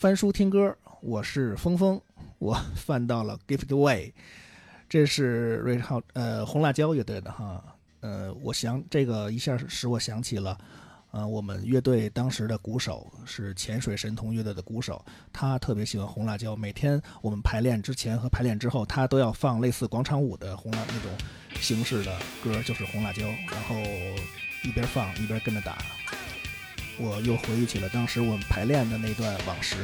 翻书听歌，我是峰峰，我翻到了《Give It Away》，这是瑞浩呃红辣椒乐队的哈，呃，我想这个一下使我想起了，呃，我们乐队当时的鼓手是潜水神童乐队的鼓手，他特别喜欢红辣椒，每天我们排练之前和排练之后，他都要放类似广场舞的红辣那种形式的歌，就是红辣椒，然后一边放一边跟着打。我又回忆起了当时我们排练的那段往事。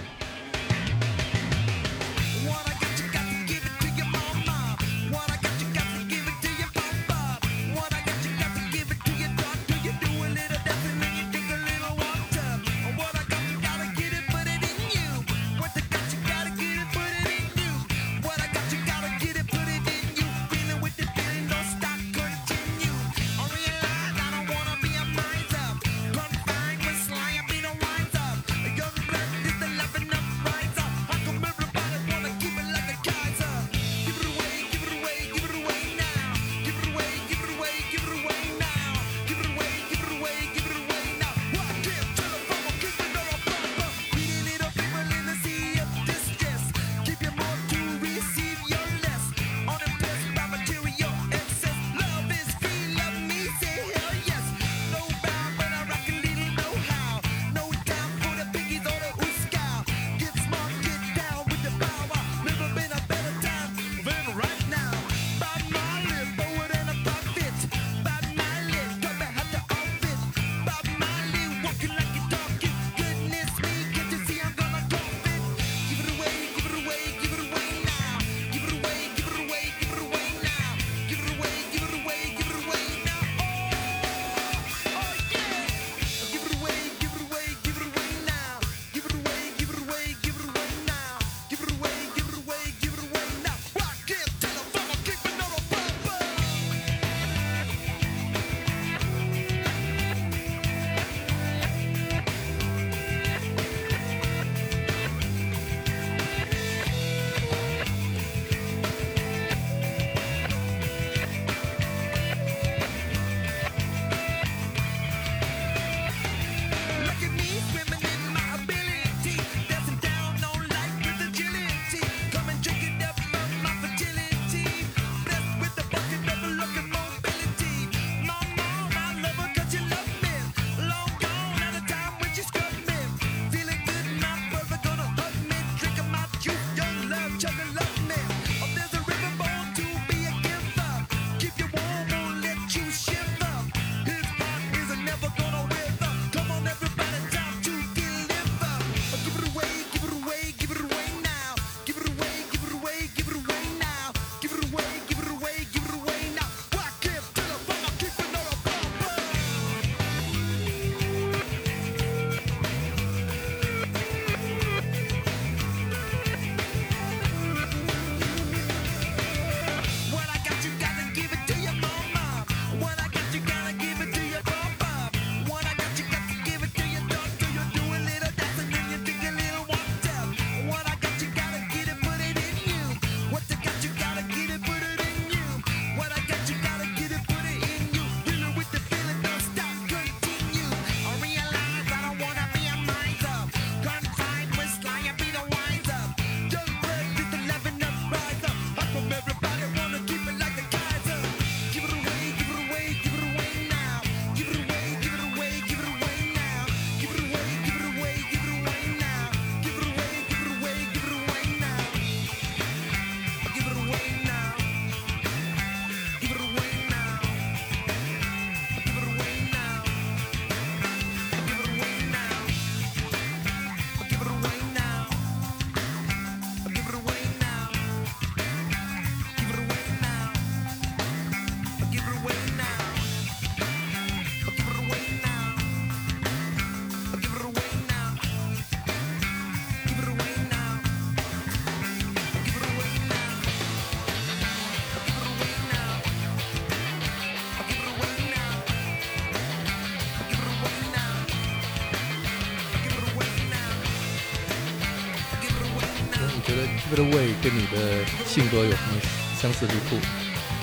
的胃跟你的性格有什么相似之处？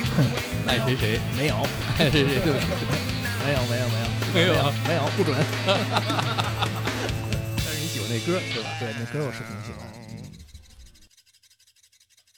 爱谁谁没有，爱谁谁对没有没有没有没有没有不准。但是你喜欢那歌，对吧？对，那歌我是挺喜欢的。